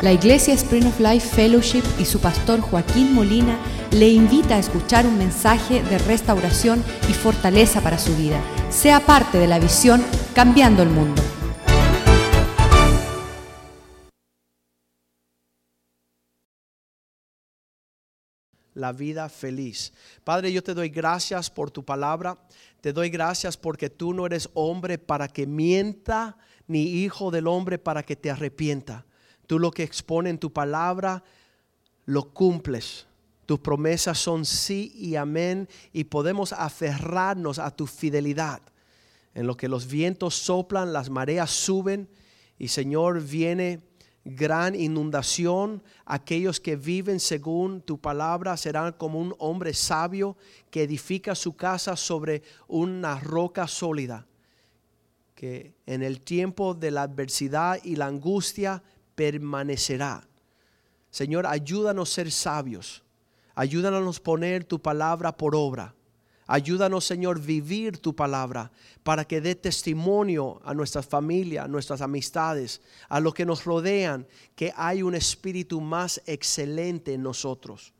La Iglesia Spring of Life Fellowship y su pastor Joaquín Molina le invita a escuchar un mensaje de restauración y fortaleza para su vida. Sea parte de la visión Cambiando el Mundo. la vida feliz. Padre, yo te doy gracias por tu palabra. Te doy gracias porque tú no eres hombre para que mienta, ni hijo del hombre para que te arrepienta. Tú lo que expone en tu palabra, lo cumples. Tus promesas son sí y amén y podemos aferrarnos a tu fidelidad. En lo que los vientos soplan, las mareas suben y Señor viene gran inundación. Aquellos que viven según tu palabra serán como un hombre sabio que edifica su casa sobre una roca sólida. Que en el tiempo de la adversidad y la angustia permanecerá. Señor, ayúdanos a ser sabios. Ayúdanos a poner tu palabra por obra. Ayúdanos, Señor, vivir tu palabra para que dé testimonio a nuestras familias, a nuestras amistades, a los que nos rodean, que hay un espíritu más excelente en nosotros.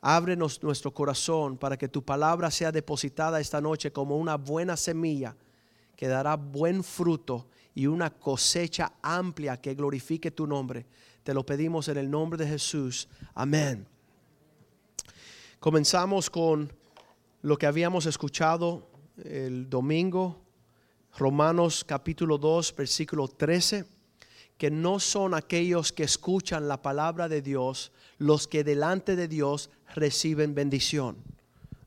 Ábrenos nuestro corazón para que tu palabra sea depositada esta noche como una buena semilla que dará buen fruto y una cosecha amplia que glorifique tu nombre. Te lo pedimos en el nombre de Jesús. Amén. Comenzamos con lo que habíamos escuchado el domingo, Romanos capítulo 2, versículo 13, que no son aquellos que escuchan la palabra de Dios los que delante de Dios reciben bendición.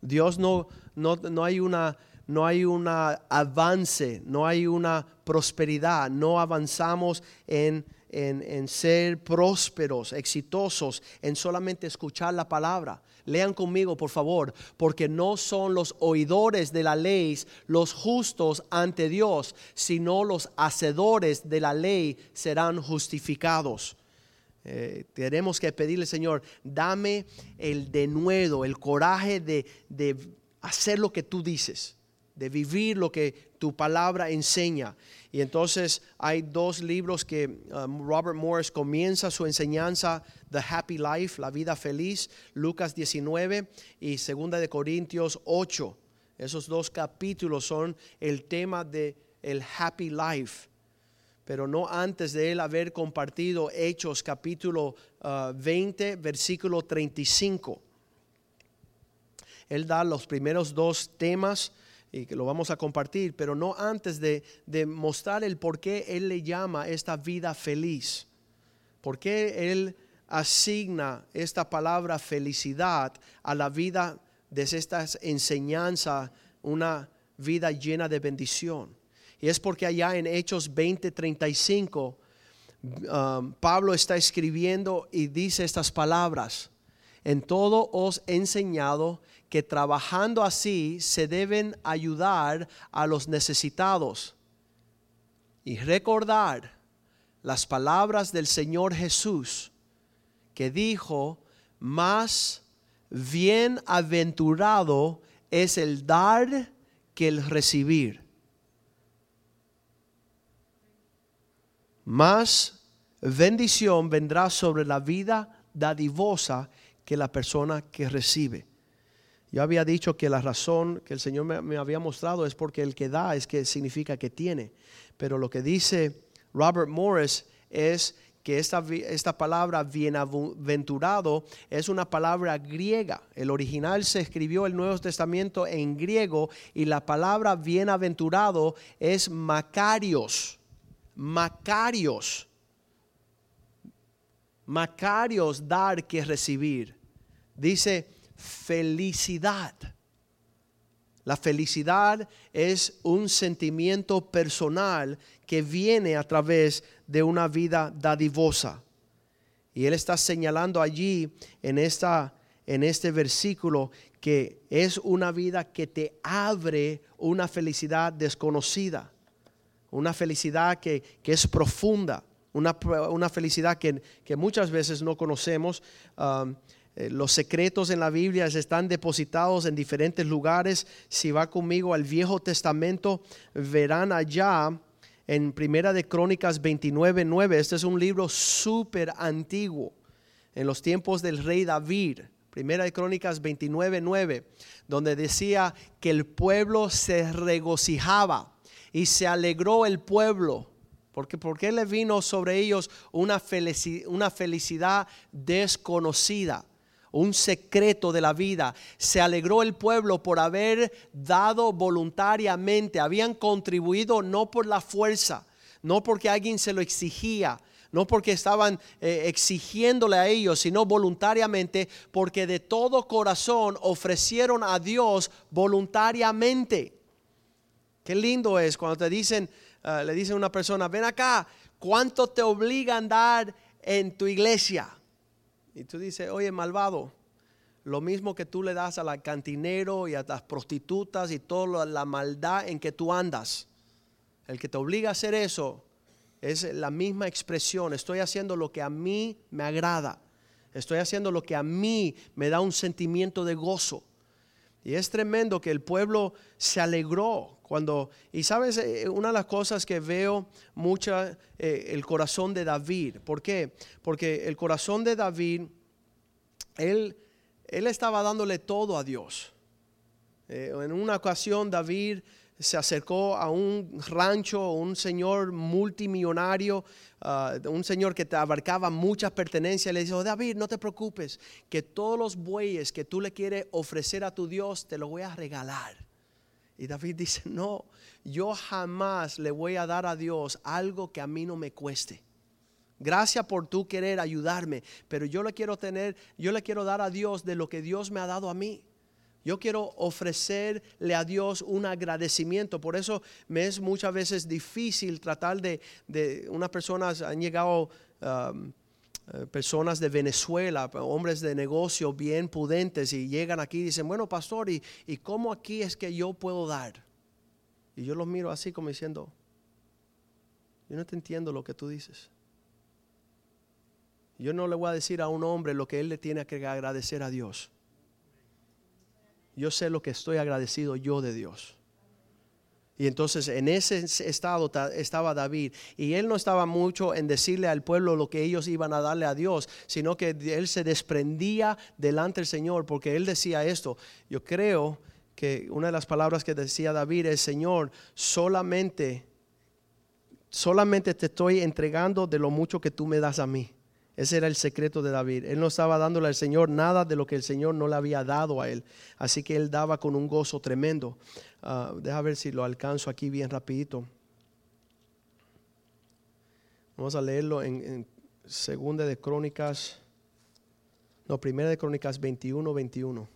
Dios no, no, no hay una no hay un avance, no hay una prosperidad, no avanzamos en, en, ser prósperos, exitosos, en solamente escuchar la palabra. Lean conmigo, por favor, porque no son los oidores de la ley los justos ante Dios, sino los hacedores de la ley serán justificados. Eh, tenemos que pedirle, Señor, dame el denuedo, el coraje de, de hacer lo que tú dices de vivir lo que tu palabra enseña. Y entonces hay dos libros que um, Robert Morris comienza su enseñanza, The Happy Life, la vida feliz, Lucas 19 y Segunda de Corintios 8. Esos dos capítulos son el tema de el Happy Life. Pero no antes de él haber compartido Hechos capítulo 20, uh, versículo 35. Él da los primeros dos temas y que lo vamos a compartir, pero no antes de, mostrar el por qué Él le llama esta vida feliz. ¿Por qué Él asigna esta palabra felicidad a la vida de esta enseñanza, una vida llena de bendición? Y es porque allá en Hechos 20:35, um, Pablo está escribiendo y dice estas palabras. En todo os he enseñado que trabajando así se deben ayudar a los necesitados y recordar las palabras del Señor Jesús que dijo, más bienaventurado es el dar que el recibir. Más bendición vendrá sobre la vida dadivosa que la persona que recibe. Yo había dicho que la razón que el Señor me, había mostrado es porque el que da es que significa que tiene. Pero lo que dice Robert Morris es que esta, esta palabra bienaventurado es una palabra griega. El original se escribió el Nuevo Testamento en griego y la palabra bienaventurado es macarios. Macarios. Macarios dar que recibir. Dice felicidad. La felicidad es un sentimiento personal que viene a través de una vida dadivosa. Y él está señalando allí en, esta, en este versículo que es una vida que te abre una felicidad desconocida, una felicidad que, es profunda, una, felicidad que, muchas veces no conocemos. Um, los secretos en la Biblia están depositados en diferentes lugares. Si va conmigo al Viejo Testamento, verán allá en Primera de Crónicas 29, 9. Este es un libro súper antiguo, en los tiempos del rey David. Primera de Crónicas 29, 9, donde decía que el pueblo se regocijaba y se alegró el pueblo. Porque, porque le vino sobre ellos una una felicidad desconocida un secreto de la vida. Se alegró el pueblo por haber dado voluntariamente, habían contribuido no por la fuerza, no porque alguien se lo exigía, no porque estaban eh, exigiéndole a ellos, sino voluntariamente, porque de todo corazón ofrecieron a Dios voluntariamente. Qué lindo es cuando te dicen, eh, le dicen a una persona, ven acá, ¿cuánto te obliga a andar en tu iglesia? Y tú dices, oye, malvado, lo mismo que tú le das al cantinero y a las prostitutas y toda la maldad en que tú andas. El que te obliga a hacer eso es la misma expresión. Estoy haciendo lo que a mí me agrada. Estoy haciendo lo que a mí me da un sentimiento de gozo. Y es tremendo que el pueblo se alegró cuando, y sabes, eh, una de las cosas que veo mucho, eh, el corazón de David. ¿Por qué? Porque el corazón de David, él, él estaba dándole todo a Dios. Eh, en una ocasión David se acercó a un rancho, un señor multimillonario, ah, un señor que te abarcaba muchas pertenencias. Le dijo, David, no te preocupes, que todos los bueyes que tú le quieres ofrecer a tu Dios, te los voy a regalar. Y David dice, no, yo jamás le voy a dar a Dios algo que a mí no me cueste. Gracias por tú querer ayudarme, pero yo le quiero tener, yo le quiero dar a Dios de lo que Dios me ha dado a mí. Yo quiero ofrecerle a Dios un agradecimiento. Por eso me es muchas veces difícil tratar de, de unas personas han llegado um, personas de Venezuela, hombres de negocio bien pudentes y llegan aquí y dicen, bueno, pastor, ¿y, ¿y cómo aquí es que yo puedo dar? Y yo los miro así como diciendo, yo no te entiendo lo que tú dices. Yo no le voy a decir a un hombre lo que él le tiene que agradecer a Dios. Yo sé lo que estoy agradecido yo de Dios. Y entonces en ese estado estaba David. Y él no estaba mucho en decirle al pueblo lo que ellos iban a darle a Dios, sino que él se desprendía delante del Señor, porque él decía esto. Yo creo que una de las palabras que decía David es, Señor, solamente, solamente te estoy entregando de lo mucho que tú me das a mí. Ese era el secreto de David. Él no estaba dándole al Señor nada de lo que el Señor no le había dado a él. Así que él daba con un gozo tremendo. Uh, deja ver si lo alcanzo aquí bien rapidito. Vamos a leerlo en, en Segunda de Crónicas. No, Primera de Crónicas 21, 21.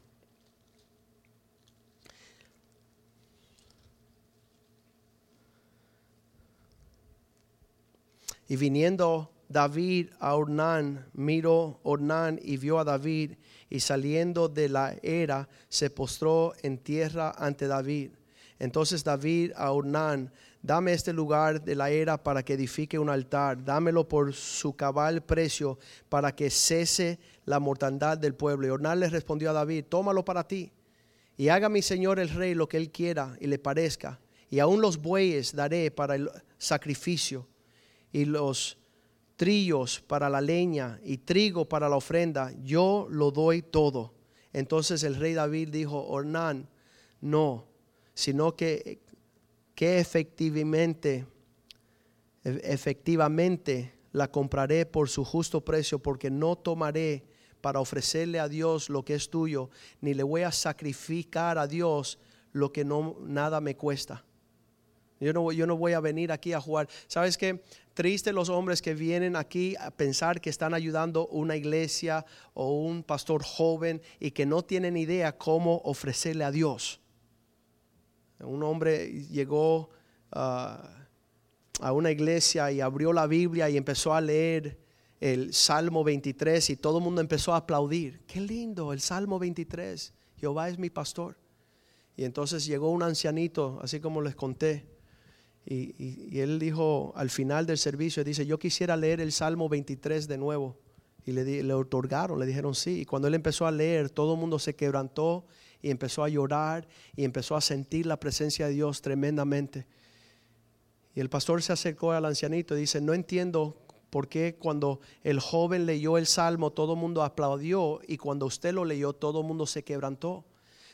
Y viniendo David a Ornán, miró Ornán y vio a David, y saliendo de la era se postró en tierra ante David. Entonces David a Ornán, dame este lugar de la era para que edifique un altar, dámelo por su cabal precio para que cese la mortandad del pueblo. Y Ornán le respondió a David, tómalo para ti, y haga mi señor el rey lo que él quiera y le parezca, y aún los bueyes daré para el sacrificio, y los trillos para la leña y trigo para la ofrenda, yo lo doy todo. Entonces el rey David dijo, Ornán, no, sino que, que efectivamente, e, efectivamente la compraré por su justo precio, porque no tomaré para ofrecerle a Dios lo que es tuyo, ni le voy a sacrificar a Dios lo que no nada me cuesta. Yo no, yo no voy a venir aquí a jugar. ¿Sabes qué? Triste los hombres que vienen aquí a pensar que están ayudando una iglesia o un pastor joven y que no tienen idea cómo ofrecerle a Dios. Un hombre llegó ah, a una iglesia y abrió la Biblia y empezó a leer el Salmo 23 y todo el mundo empezó a aplaudir. Qué lindo, el Salmo 23. Jehová es mi pastor. Y entonces llegó un ancianito, así como les conté y, él dijo al final del servicio, dice, yo quisiera leer el Salmo 23 de nuevo. Y le, le otorgaron, le dijeron sí. Y cuando él empezó a leer, todo el mundo se quebrantó y empezó a llorar y empezó a sentir la presencia de Dios tremendamente. Y el pastor se acercó al ancianito y dice, no entiendo por qué cuando el joven leyó el salmo todo el mundo aplaudió y cuando usted lo leyó todo el mundo se quebrantó.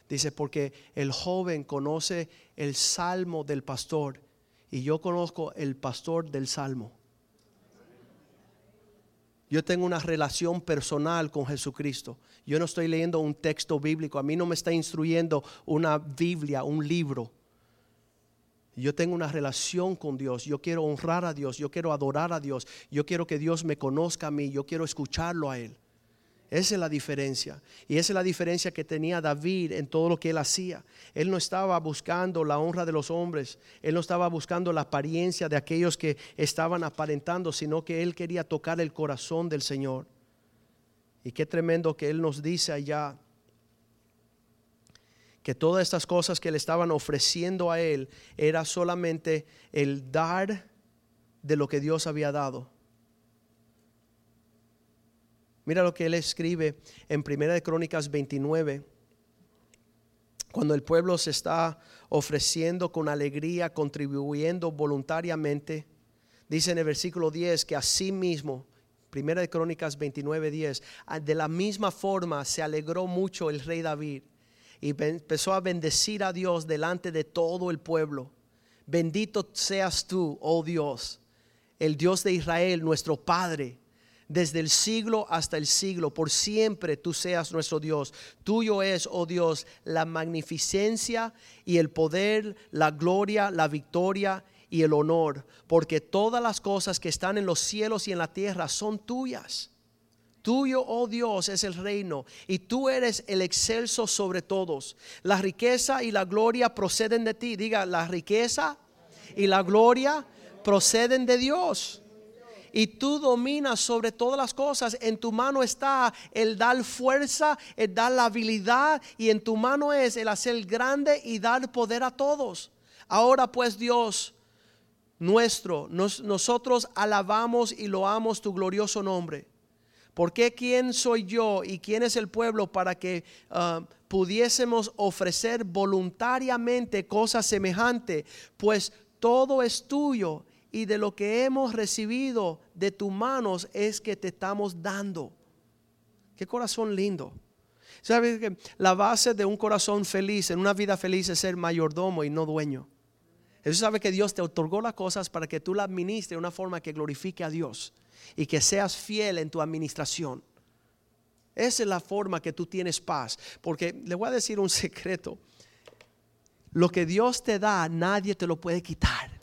Dice, porque el joven conoce el salmo del pastor y yo conozco el pastor del salmo. Yo tengo una relación personal con Jesucristo. Yo no estoy leyendo un texto bíblico. A mí no me está instruyendo una Biblia, un libro. Yo tengo una relación con Dios. Yo quiero honrar a Dios. Yo quiero adorar a Dios. Yo quiero que Dios me conozca a mí. Yo quiero escucharlo a Él. Esa es la diferencia. Y esa es la diferencia que tenía David en todo lo que él hacía. Él no estaba buscando la honra de los hombres. Él no estaba buscando la apariencia de aquellos que estaban aparentando, sino que él quería tocar el corazón del Señor. Y qué tremendo que él nos dice allá que todas estas cosas que le estaban ofreciendo a él era solamente el dar de lo que Dios había dado. Mira lo que él escribe en Primera de Crónicas 29. Cuando el pueblo se está ofreciendo con alegría, contribuyendo voluntariamente, dice en el versículo 10 que así mismo, Primera de Crónicas 29, 10, de la misma forma se alegró mucho el rey David y empezó a bendecir a Dios delante de todo el pueblo. Bendito seas tú, oh Dios, el Dios de Israel, nuestro Padre, desde el siglo hasta el siglo, por siempre tú seas nuestro Dios. Tuyo es, oh Dios, la magnificencia y el poder, la gloria, la victoria y el honor, porque todas las cosas que están en los cielos y en la tierra son tuyas. Tuyo, oh Dios, es el reino y tú eres el excelso sobre todos. La riqueza y la gloria proceden de ti. Diga, la riqueza y la gloria proceden de Dios. Y tú dominas sobre todas las cosas. En tu mano está el dar fuerza, el dar la habilidad y en tu mano es el hacer grande y dar poder a todos. Ahora pues Dios nuestro, nosotros alabamos y loamos tu glorioso nombre ¿Por qué quién soy yo y quién es el pueblo para que ah, pudiésemos ofrecer voluntariamente cosas semejantes? Pues todo es tuyo y de lo que hemos recibido de tus manos es que te estamos dando. Qué corazón lindo. ¿Sabes que la base de un corazón feliz, en una vida feliz, es ser mayordomo y no dueño? Eso sabe que Dios te otorgó las cosas para que tú las administres de una forma que glorifique a Dios y que seas fiel en tu administración. Esa es la forma que tú tienes paz. Porque le voy a decir un secreto. Lo que Dios te da, nadie te lo puede quitar.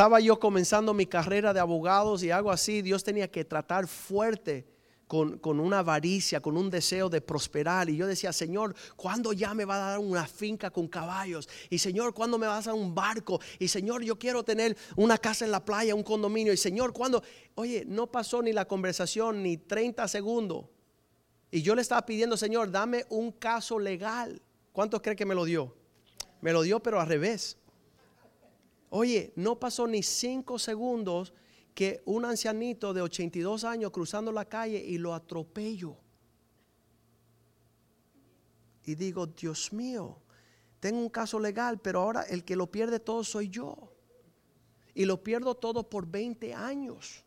Estaba yo comenzando mi carrera de abogados y algo así. Dios tenía que tratar fuerte con, una avaricia, con un deseo de prosperar. Y yo decía, Señor, ¿cuándo ya me va a dar una finca con caballos? Y Señor, ¿cuándo me vas a dar un barco? Y Señor, yo quiero tener una casa en la playa, un condominio. Y Señor, ¿cuándo? Oye, no pasó ni la conversación ni 30 segundos. Y yo le estaba pidiendo, Señor, dame un caso legal. ¿Cuántos cree que me lo dio? Me lo dio, pero al revés. Oye, no pasó ni cinco segundos que un ancianito de 82 años cruzando la calle y lo atropello. Y digo, Dios mío, tengo un caso legal, pero ahora el que lo pierde todo soy yo. Y lo pierdo todo por 20 años.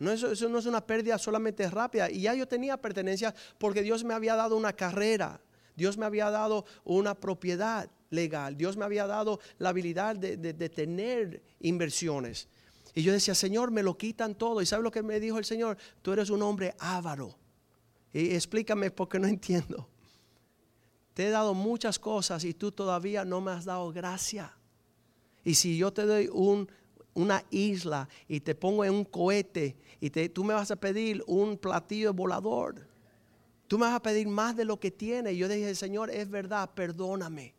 No, eso, eso no es una pérdida solamente rápida. Y ya yo tenía pertenencia porque Dios me había dado una carrera. Dios me había dado una propiedad legal. Dios me había dado la habilidad de, tener inversiones. Y yo decía, Señor, me lo quitan todo. ¿Y sabe lo que me dijo el Señor? Tú eres un hombre ávaro. Y explícame porque no entiendo. Te he dado muchas cosas y tú todavía no me has dado gracia. Y si yo te doy un, una isla y te pongo en un cohete y te, tú me vas a pedir un platillo volador, tú me vas a pedir más de lo que tiene. Y yo dije, Señor, es verdad, perdóname.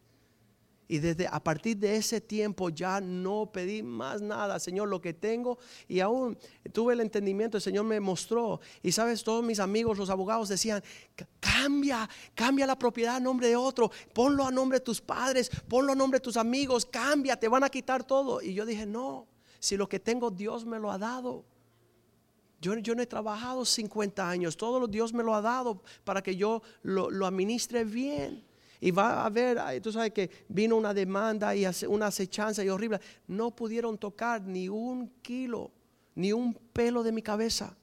Y desde a partir de ese tiempo ya no pedí más nada, Señor, lo que tengo. Y aún tuve el entendimiento, el Señor me mostró. Y sabes, todos mis amigos, los abogados decían, cambia, cambia la propiedad a nombre de otro, ponlo a nombre de tus padres, ponlo a nombre de tus amigos, cambia, te van a quitar todo. Y yo dije, no, si lo que tengo Dios me lo ha dado. Yo, yo no he trabajado 50 años, todo lo Dios me lo ha dado para que yo lo, lo administre bien. Y va a haber, tú sabes que vino una demanda y una acechanza y horrible. No pudieron tocar ni un kilo, ni un pelo de mi cabeza.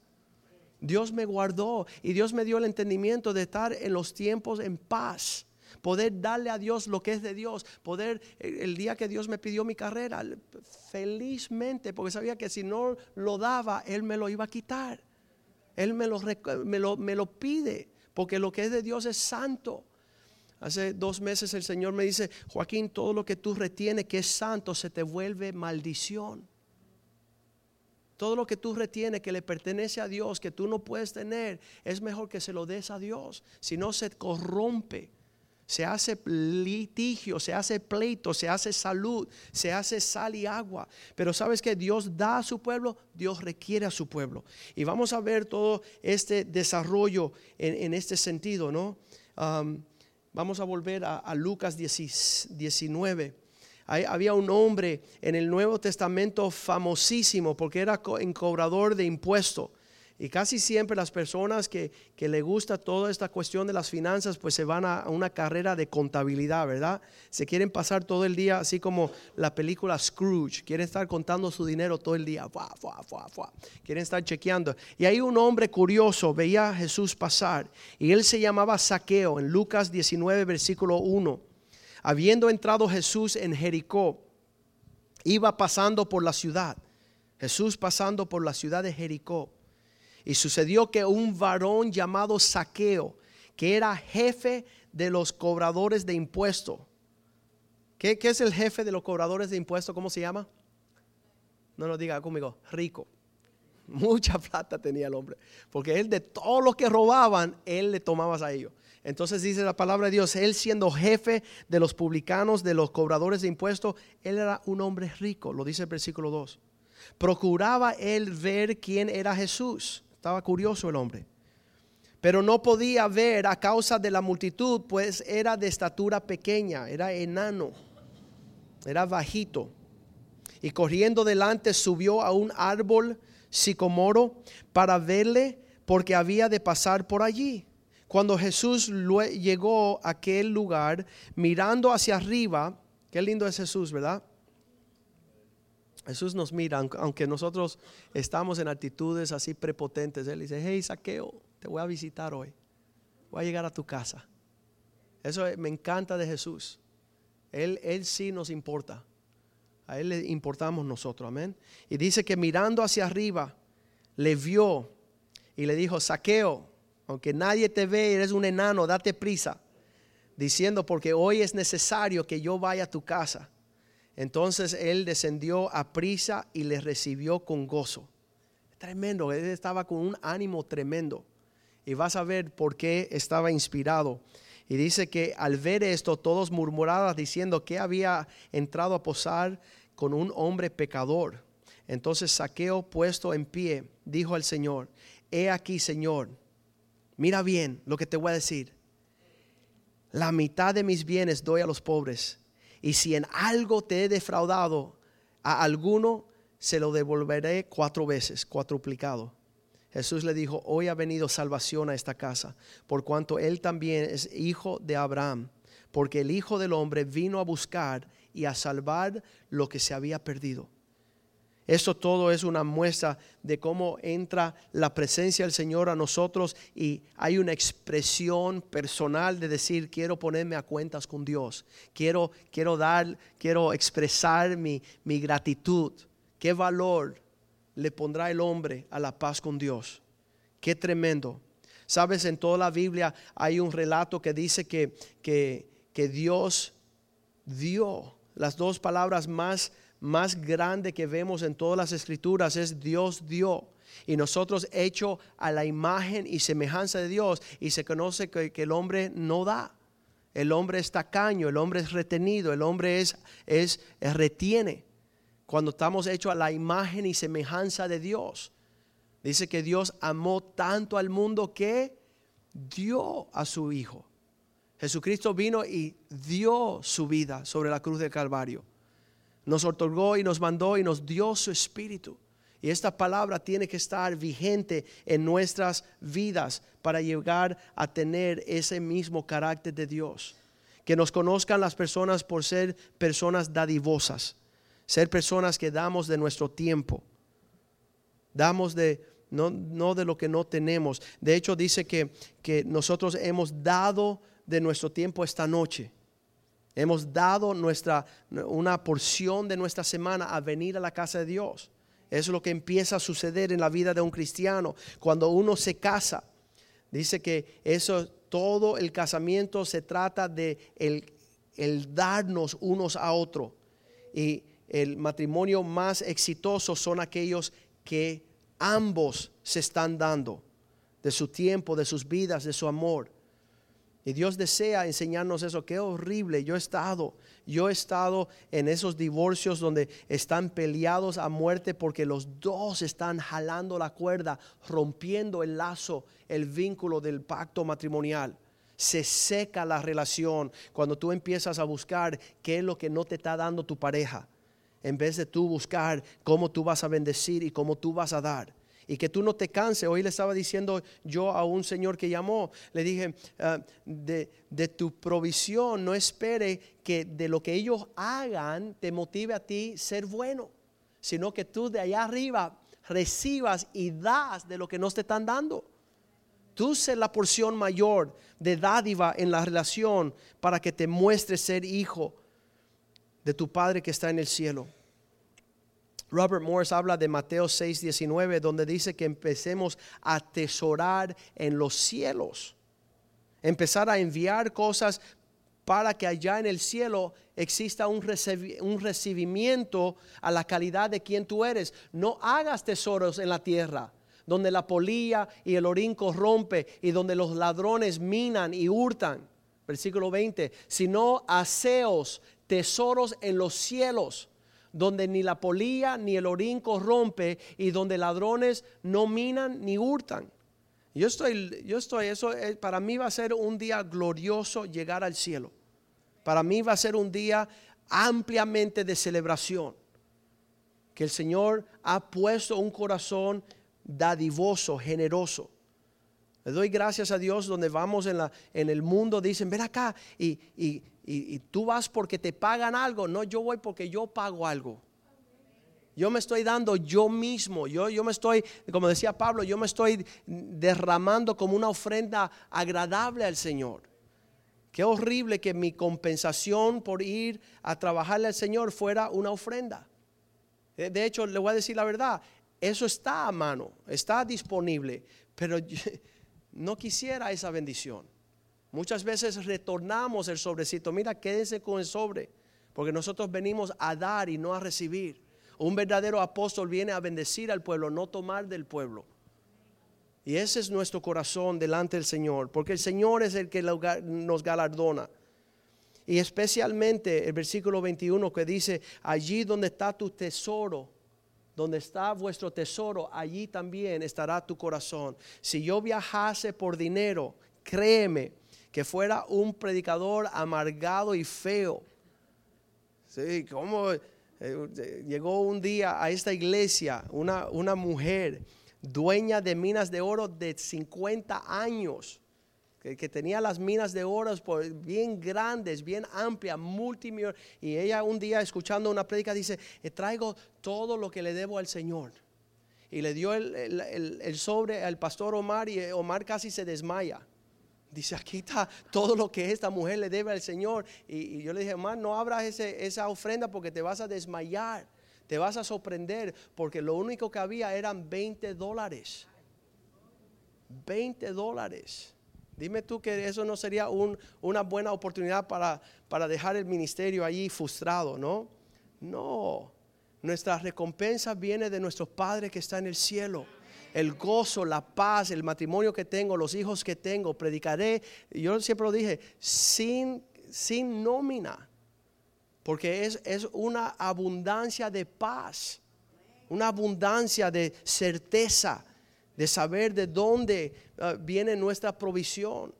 Dios me guardó y Dios me dio el entendimiento de estar en los tiempos en paz. Poder darle a Dios lo que es de Dios. Poder, el día que Dios me pidió mi carrera, felizmente, porque sabía que si no lo daba, Él me lo iba a quitar. Él me lo, me lo, me lo pide, porque lo que es de Dios es santo. Hace dos meses el Señor me dice, Joaquín, todo lo que tú retienes que es santo se te vuelve maldición. Todo lo que tú retienes que le pertenece a Dios, que tú no puedes tener, es mejor que se lo des a Dios. Si no se corrompe, se hace litigio, se hace pleito, se hace salud, se hace sal y agua. Pero sabes que Dios da a su pueblo, Dios requiere a su pueblo. Y vamos a ver todo este desarrollo en, este sentido, ¿no? Vamos a volver a, Lucas 19. había un hombre en el Nuevo Testamento famosísimo porque era encobrador de impuestos. Y casi siempre las personas que, que le gusta toda esta cuestión de las finanzas, pues se van a, una carrera de contabilidad, ¿verdad? Se quieren pasar todo el día, así como la película Scrooge, quieren estar contando su dinero todo el día, quieren estar chequeando. Y hay un hombre curioso, veía a Jesús pasar, y él se llamaba Saqueo, en Lucas 19, versículo 1. Habiendo entrado Jesús en Jericó, iba pasando por la ciudad. Jesús pasando por la ciudad de Jericó. Y sucedió que un varón llamado Saqueo, que era jefe de los cobradores de impuestos. ¿Qué, es el jefe de los cobradores de impuestos? ¿Cómo se llama? No lo diga conmigo, rico. Mucha plata tenía el hombre. Porque él de todos los que robaban, él le tomaba a ellos. Entonces dice la palabra de Dios, él siendo jefe de los publicanos, de los cobradores de impuestos, él era un hombre rico, lo dice el versículo 2. Procuraba él ver quién era Jesús estaba curioso el hombre. Pero no podía ver a causa de la multitud, pues era de estatura pequeña, era enano, era bajito. Y corriendo delante subió a un árbol sicomoro para verle porque había de pasar por allí. Cuando Jesús llegó a aquel lugar, mirando hacia arriba, qué lindo es Jesús, ¿verdad? Jesús nos mira, aunque nosotros estamos en actitudes así prepotentes. Él dice, hey, saqueo, te voy a visitar hoy. Voy a llegar a tu casa. Eso me encanta de Jesús. Él, él sí nos importa. A Él le importamos nosotros, amén. Y dice que mirando hacia arriba, le vio y le dijo, saqueo, aunque nadie te ve, eres un enano, date prisa. Diciendo, porque hoy es necesario que yo vaya a tu casa. Entonces él descendió a prisa y le recibió con gozo. Tremendo, él estaba con un ánimo tremendo. Y vas a ver por qué estaba inspirado. Y dice que al ver esto, todos murmuraban diciendo que había entrado a posar con un hombre pecador. Entonces Saqueo, puesto en pie, dijo al Señor: He aquí, Señor, mira bien lo que te voy a decir. La mitad de mis bienes doy a los pobres y si en algo te he defraudado a alguno, se lo devolveré cuatro veces, cuatruplicado. Jesús le dijo, hoy ha venido salvación a esta casa, por cuanto él también es hijo de Abraham, porque el Hijo del Hombre vino a buscar y a salvar lo que se había perdido. Esto todo es una muestra de cómo entra la presencia del Señor a nosotros y hay una expresión personal de decir, quiero ponerme a cuentas con Dios, quiero, quiero dar, quiero expresar mi, mi gratitud. ¿Qué valor le pondrá el hombre a la paz con Dios? Qué tremendo. Sabes, en toda la Biblia hay un relato que dice que, que, que Dios dio las dos palabras más más grande que vemos en todas las escrituras es Dios dio. Y nosotros hecho a la imagen y semejanza de Dios. Y se conoce que, el hombre no da. El hombre es tacaño, el hombre es retenido, el hombre es, es, retiene. Cuando estamos hechos a la imagen y semejanza de Dios. Dice que Dios amó tanto al mundo que dio a su Hijo. Jesucristo vino y dio su vida sobre la cruz del Calvario nos otorgó y nos mandó y nos dio su espíritu. Y esta palabra tiene que estar vigente en nuestras vidas para llegar a tener ese mismo carácter de Dios. Que nos conozcan las personas por ser personas dadivosas, ser personas que damos de nuestro tiempo, damos de, no, de lo que no tenemos. De hecho, dice que, que nosotros hemos dado de nuestro tiempo esta noche. Hemos dado nuestra, una porción de nuestra semana a venir a la casa de Dios. Eso es lo que empieza a suceder en la vida de un cristiano. Cuando uno se casa, dice que eso, todo el casamiento se trata de el, el darnos unos a otros. Y el matrimonio más exitoso son aquellos que ambos se están dando de su tiempo, de sus vidas, de su amor. Y Dios desea enseñarnos eso. Qué horrible. Yo he estado, yo he estado en esos divorcios donde están peleados a muerte porque los dos están jalando la cuerda, rompiendo el lazo, el vínculo del pacto matrimonial. Se seca la relación cuando tú empiezas a buscar qué es lo que no te está dando tu pareja, en vez de tú buscar cómo tú vas a bendecir y cómo tú vas a dar y que tú no te canses. Hoy le estaba diciendo yo a un señor que llamó, le dije, ah, de, tu provisión no espere que de lo que ellos hagan te motive a ti ser bueno, sino que tú de allá arriba recibas y das de lo que nos te están dando. Tú sé la porción mayor de dádiva en la relación para que te muestres ser hijo de tu Padre que está en el cielo. Robert Morris habla de Mateo 6, 19, donde dice que empecemos a atesorar en los cielos. Empezar a enviar cosas para que allá en el cielo exista un, un recibimiento a la calidad de quien tú eres. No hagas tesoros en la tierra donde la polilla y el orín corrompe y donde los ladrones minan y hurtan. Versículo 20, sino aseos, tesoros en los cielos donde ni la polilla ni el orín corrompe y donde ladrones no minan ni hurtan. Yo estoy, yo estoy, eso eh, para mí va a ser un día glorioso llegar al cielo. Para mí va a ser un día ampliamente de celebración. Que el Señor ha puesto un corazón dadivoso, generoso. Le doy gracias a Dios donde vamos en, la, en el mundo, dicen, ven acá y, y, y, tú vas porque te pagan algo. No, yo voy porque yo pago algo. Yo me estoy dando yo mismo. Yo, yo me estoy, como decía Pablo, yo me estoy derramando como una ofrenda agradable al Señor. Qué horrible que mi compensación por ir a trabajarle al Señor fuera una ofrenda. De hecho, le voy a decir la verdad, eso está a mano, está disponible, pero no quisiera esa bendición. Muchas veces retornamos el sobrecito. Mira, quédense con el sobre, porque nosotros venimos a dar y no a recibir. Un verdadero apóstol viene a bendecir al pueblo, no tomar del pueblo. Y ese es nuestro corazón delante del Señor, porque el Señor es el que nos galardona. Y especialmente el versículo 21 que dice, allí donde está tu tesoro, donde está vuestro tesoro, allí también estará tu corazón. Si yo viajase por dinero, créeme, que fuera un predicador amargado y feo. Sí, como eh, llegó un día a esta iglesia una, una mujer dueña de minas de oro de 50 años, que, tenía las minas de oro bien grandes, bien amplias, multimillonarias. Y ella un día escuchando una prédica dice, eh, traigo todo lo que le debo al Señor. Y le dio el, el sobre al pastor Omar y Omar casi se desmaya. Dice, aquí está todo lo que esta mujer le debe al Señor. Y, yo le dije, hermano, no abras ese, esa ofrenda porque te vas a desmayar, te vas a sorprender, porque lo único que había eran 20 dólares. 20 dólares. Dime tú que eso no sería una buena oportunidad para, para dejar el ministerio allí frustrado, ¿no? No, nuestra recompensa viene de nuestro Padre que está en el cielo el gozo, la paz, el matrimonio que tengo, los hijos que tengo. Predicaré, yo siempre lo dije, sin, sin nómina, porque es, es una abundancia de paz, una abundancia de certeza, de saber de dónde ah, viene nuestra provisión.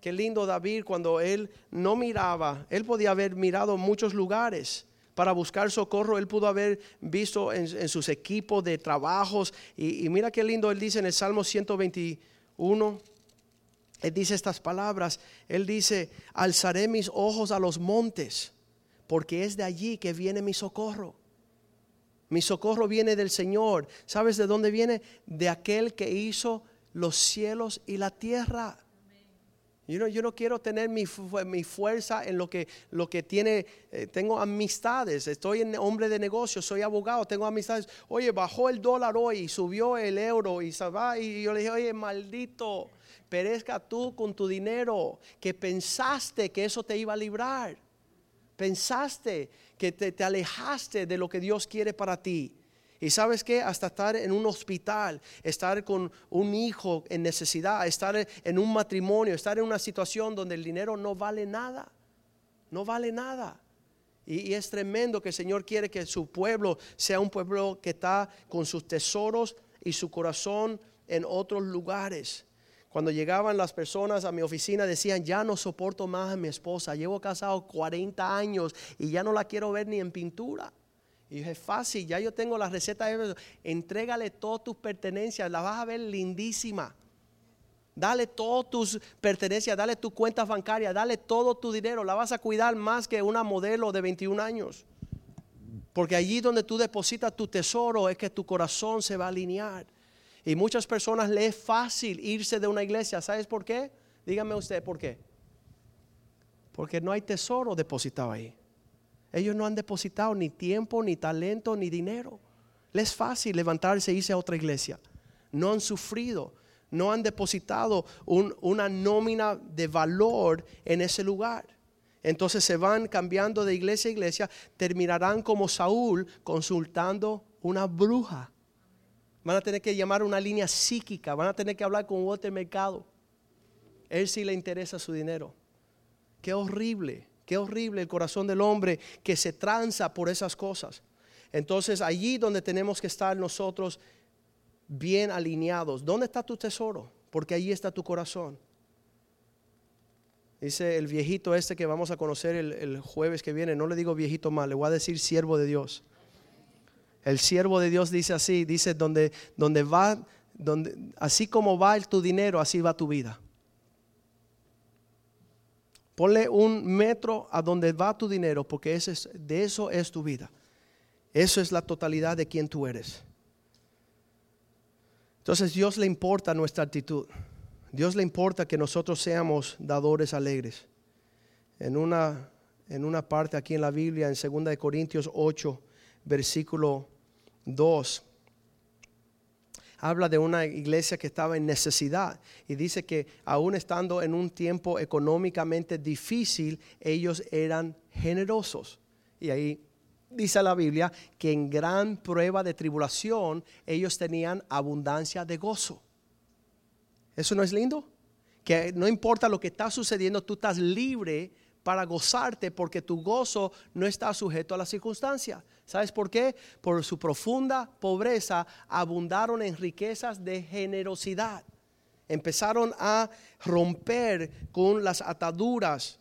Qué lindo David cuando él no miraba, él podía haber mirado muchos lugares para buscar socorro, él pudo haber visto en, sus equipos de trabajos. Y, mira qué lindo él dice en el Salmo 121, Él dice estas palabras. Él dice, alzaré mis ojos a los montes, porque es de allí que viene mi socorro. Mi socorro viene del Señor. ¿Sabes de dónde viene? De aquel que hizo los cielos y la tierra. Yo no, yo no quiero tener mi, mi, fuerza en lo que, lo que tiene. Eh, tengo amistades, estoy en hombre de negocios, soy abogado, tengo amistades. Oye, bajó el dólar hoy, subió el euro y. Y yo le dije, oye, maldito, perezca tú con tu dinero, que pensaste que eso te iba a librar. Pensaste que te, te alejaste de lo que Dios quiere para ti. Y sabes que hasta estar en un hospital, estar con un hijo en necesidad, estar en un matrimonio, estar en una situación donde el dinero no vale nada, no vale nada. Y, es tremendo que el Señor quiere que su pueblo sea un pueblo que está con sus tesoros y su corazón en otros lugares. Cuando llegaban las personas a mi oficina decían, ya no soporto más a mi esposa, llevo casado 40 años y ya no la quiero ver ni en pintura. Y dije, fácil, ya yo tengo la receta de Entrégale todas tus pertenencias, la vas a ver lindísima. Dale todas tus pertenencias, dale tus cuentas bancarias, dale todo tu dinero. La vas a cuidar más que una modelo de 21 años. Porque allí donde tú depositas tu tesoro es que tu corazón se va a alinear. Y muchas personas le es fácil irse de una iglesia. ¿Sabes por qué? Dígame usted por qué. Porque no hay tesoro depositado ahí. Ellos no han depositado ni tiempo, ni talento, ni dinero. Les es fácil levantarse e irse a otra iglesia. No han sufrido, no han depositado una nómina de valor en ese lugar. Entonces se van cambiando de iglesia a iglesia, terminarán como Saúl consultando una bruja. Van a tener que llamar una línea psíquica, van a tener que hablar con Walter Mercado. Él sí le interesa su dinero. Qué horrible. Qué horrible el corazón del hombre que se tranza por esas cosas. Entonces allí donde tenemos que estar nosotros bien alineados. ¿Dónde está tu tesoro? Porque allí está tu corazón. Dice el viejito este que vamos a conocer el, jueves que viene, no le digo viejito mal, le voy a decir siervo de Dios. El siervo de Dios dice así, dice donde, donde va, donde, así como va tu dinero, así va tu vida. Ponle un metro a donde va tu dinero, porque de eso es tu vida. Eso es la totalidad de quien tú eres. Entonces Dios le importa nuestra actitud. Dios le importa que nosotros seamos dadores alegres. En una, en una parte aquí en la Biblia, en 2 Corintios 8, versículo 2, habla de una iglesia que estaba en necesidad y dice que aún estando en un tiempo económicamente difícil, ellos eran generosos. Y ahí dice la Biblia que en gran prueba de tribulación ellos tenían abundancia de gozo. ¿Eso no es lindo? Que no importa lo que está sucediendo, tú estás libre para gozarte porque tu gozo no está sujeto a la circunstancia. ¿Sabes por qué? Por su profunda pobreza abundaron en riquezas de generosidad. Empezaron a romper con las ataduras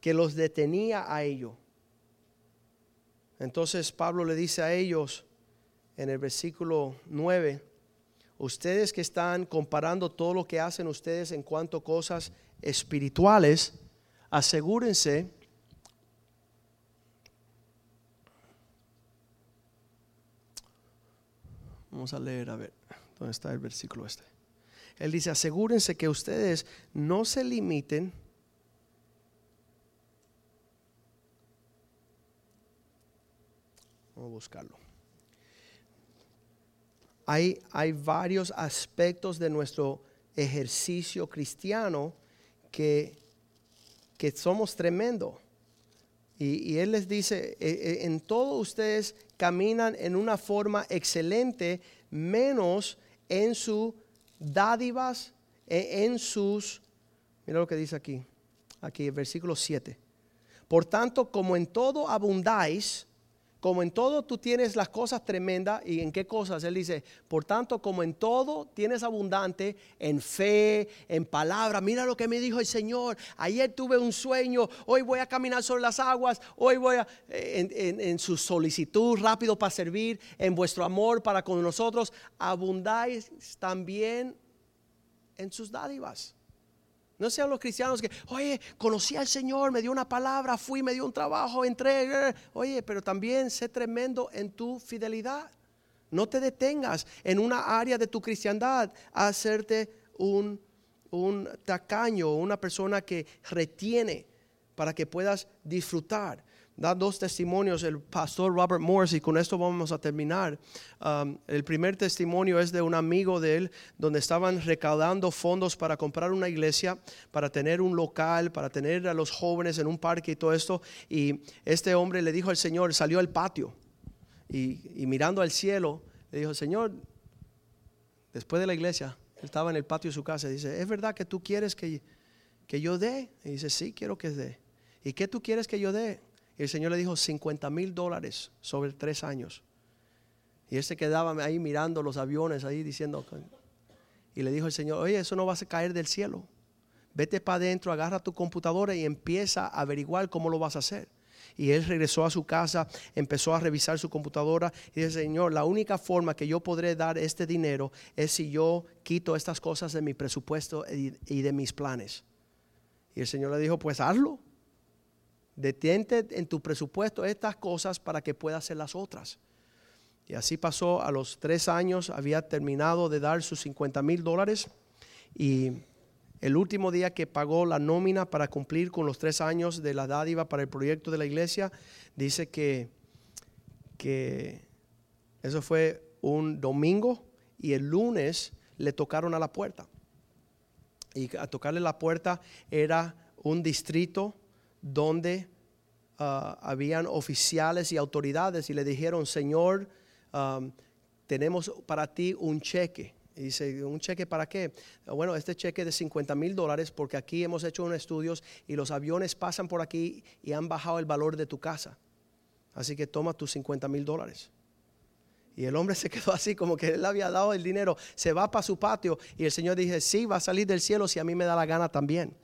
que los detenía a ello. Entonces Pablo le dice a ellos en el versículo 9, ustedes que están comparando todo lo que hacen ustedes en cuanto a cosas espirituales, asegúrense Vamos a leer, a ver, ¿dónde está el versículo este? Él dice, asegúrense que ustedes no se limiten Vamos a buscarlo. Hay, hay varios aspectos de nuestro ejercicio cristiano que que somos tremendo. Y, Él les dice, e, e, en todo ustedes caminan en una forma excelente, menos en sus dádivas, e, en sus, mira lo que dice aquí, aquí, el versículo 7. Por tanto, como en todo abundáis, como en todo tú tienes las cosas tremendas, ¿y en qué cosas? Él dice, por tanto, como en todo tienes abundante, en fe, en palabra. Mira lo que me dijo el Señor. Ayer tuve un sueño, hoy voy a caminar sobre las aguas, hoy voy a, en, en su solicitud rápido para servir, en vuestro amor para con nosotros, abundáis también en sus dádivas. No sean los cristianos que, oye, conocí al Señor, me dio una palabra, fui, me dio un trabajo, entré. Eh". Oye, pero también sé tremendo en tu fidelidad. No te detengas en una área de tu cristiandad a hacerte un, un tacaño, una persona que retiene para que puedas disfrutar da dos testimonios el pastor Robert Morris y con esto vamos a terminar. Um, el primer testimonio es de un amigo de él donde estaban recaudando fondos para comprar una iglesia, para tener un local, para tener a los jóvenes en un parque y todo esto. Y este hombre le dijo al Señor, salió al patio y, mirando al cielo, le dijo, Señor, después de la iglesia, él estaba en el patio de su casa, dice, ¿es verdad que tú quieres que, que yo dé? Y dice, sí, quiero que dé. ¿Y qué tú quieres que yo dé? Y el Señor le dijo 50 mil dólares sobre tres años. Y él se quedaba ahí mirando los aviones, ahí diciendo, y le dijo el Señor, oye, eso no va a caer del cielo. Vete para adentro, agarra tu computadora y empieza a averiguar cómo lo vas a hacer. Y él regresó a su casa, empezó a revisar su computadora y dice, Señor, la única forma que yo podré dar este dinero es si yo quito estas cosas de mi presupuesto y de mis planes. Y el Señor le dijo, pues hazlo. Detente en tu presupuesto estas cosas para que puedas hacer las otras. Y así pasó, a los tres años había terminado de dar sus 50 mil dólares y el último día que pagó la nómina para cumplir con los tres años de la dádiva para el proyecto de la iglesia, dice que, que eso fue un domingo y el lunes le tocaron a la puerta. Y a tocarle la puerta era un distrito donde ah, habían oficiales y autoridades y le dijeron, Señor, tenemos para ti un cheque. Y dice, ¿un cheque para qué? Bueno, este cheque de 50 mil dólares porque aquí hemos hecho unos estudios y los aviones pasan por aquí y han bajado el valor de tu casa. Así que toma tus 50 mil dólares. Y el hombre se quedó así como que él había dado el dinero, se va para su patio y el Señor dice, sí, va a salir del cielo si a mí me da la gana también.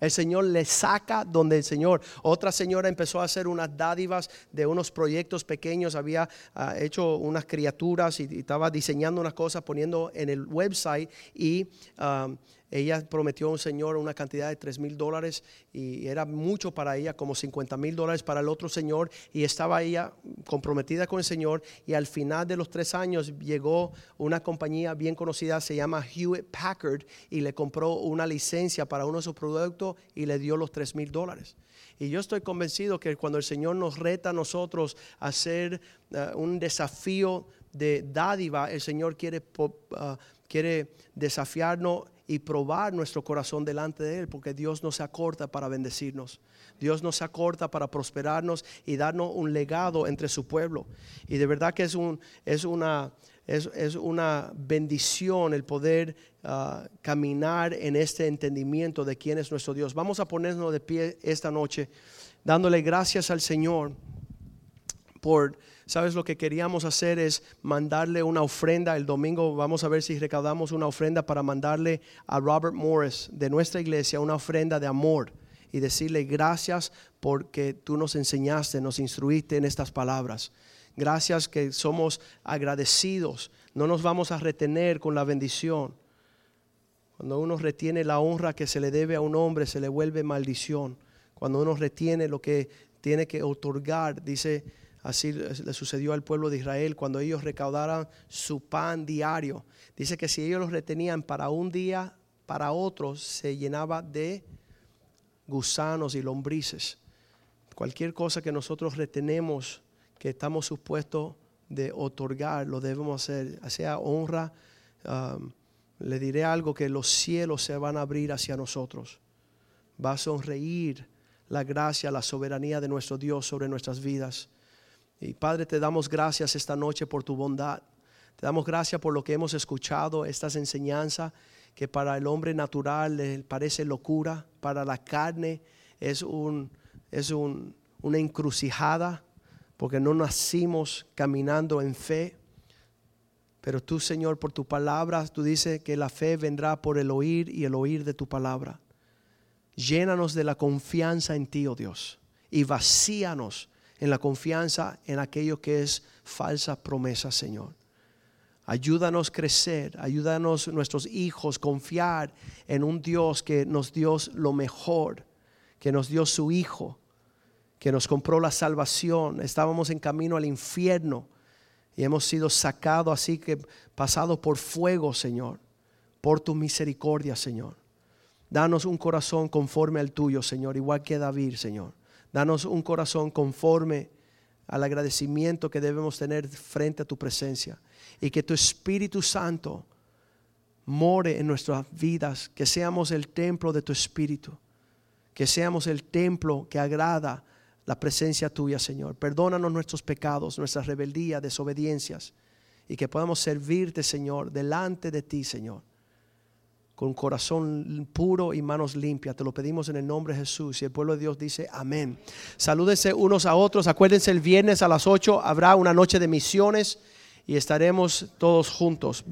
El Señor le saca donde el Señor. Otra señora empezó a hacer unas dádivas de unos proyectos pequeños, había ah, hecho unas criaturas y, estaba diseñando unas cosas, poniendo en el website y... Ah, ella prometió a un señor una cantidad de 3 mil dólares y era mucho para ella, como 50 mil dólares para el otro señor. Y estaba ella comprometida con el señor. Y al final de los tres años llegó una compañía bien conocida, se llama Hewitt Packard, y le compró una licencia para uno de sus productos y le dio los 3 mil dólares. Y yo estoy convencido que cuando el Señor nos reta a nosotros a hacer eh, un desafío de dádiva, el Señor quiere, uh, quiere desafiarnos y probar nuestro corazón delante de Él, porque Dios no se acorta para bendecirnos. Dios no se acorta para prosperarnos y darnos un legado entre su pueblo. Y de verdad que es, un, es, una, es, una bendición el poder ah, caminar en este entendimiento de quién es nuestro Dios. Vamos a ponernos de pie esta noche dándole gracias al Señor ¿Sabes lo que queríamos hacer es mandarle una ofrenda? El domingo vamos a ver si recaudamos una ofrenda para mandarle a Robert Morris de nuestra iglesia una ofrenda de amor y decirle gracias porque tú nos enseñaste, nos instruiste en estas palabras. Gracias que somos agradecidos. No nos vamos a retener con la bendición. Cuando uno retiene la honra que se le debe a un hombre, se le vuelve maldición. Cuando uno retiene lo que tiene que otorgar, dice Así le sucedió al pueblo de Israel cuando ellos recaudaran su pan diario. Dice que si ellos lo retenían para un día, para otro se llenaba de gusanos y lombrices. Cualquier cosa que nosotros retenemos, que estamos supuestos de otorgar, lo debemos hacer. Sea honra, um, le diré algo que los cielos se van a abrir hacia nosotros. Va a sonreír la gracia, la soberanía de nuestro Dios sobre nuestras vidas. Y Padre, te damos gracias esta noche por tu bondad. Te damos gracias por lo que hemos escuchado, estas enseñanzas que para el hombre natural parece locura, para la carne es, un, es una encrucijada, porque no nacimos caminando en fe. Pero tú, Señor, por tu palabra, tú dices que la fe vendrá por el oír y el oír de tu palabra. Llénanos de la confianza en ti, oh Dios, y vacíanos en la confianza en aquello que es falsa promesa, Señor. Ayúdanos crecer, ayúdanos nuestros hijos confiar en un Dios que nos dio lo mejor, que nos dio su Hijo, que nos compró la salvación. Estábamos en camino al infierno y hemos sido sacados así que pasado por fuego, Señor, por tu misericordia, Señor. Danos un corazón conforme al tuyo, Señor, igual que David, Señor. Danos un corazón conforme al agradecimiento que debemos tener frente a tu presencia y que tu Espíritu Santo more en nuestras vidas, que seamos el templo de tu Espíritu, que seamos el templo que agrada la presencia tuya, Señor. Perdónanos nuestros pecados, nuestras rebeldías, desobediencias, y que podamos servirte, Señor, delante de ti, Señor, con corazón puro y manos limpias. Te lo pedimos en el nombre de Jesús. Y el pueblo de Dios dice amén. Salúdense unos a otros. Acuérdense, el viernes a las 8 habrá una noche de misiones y estaremos todos juntos.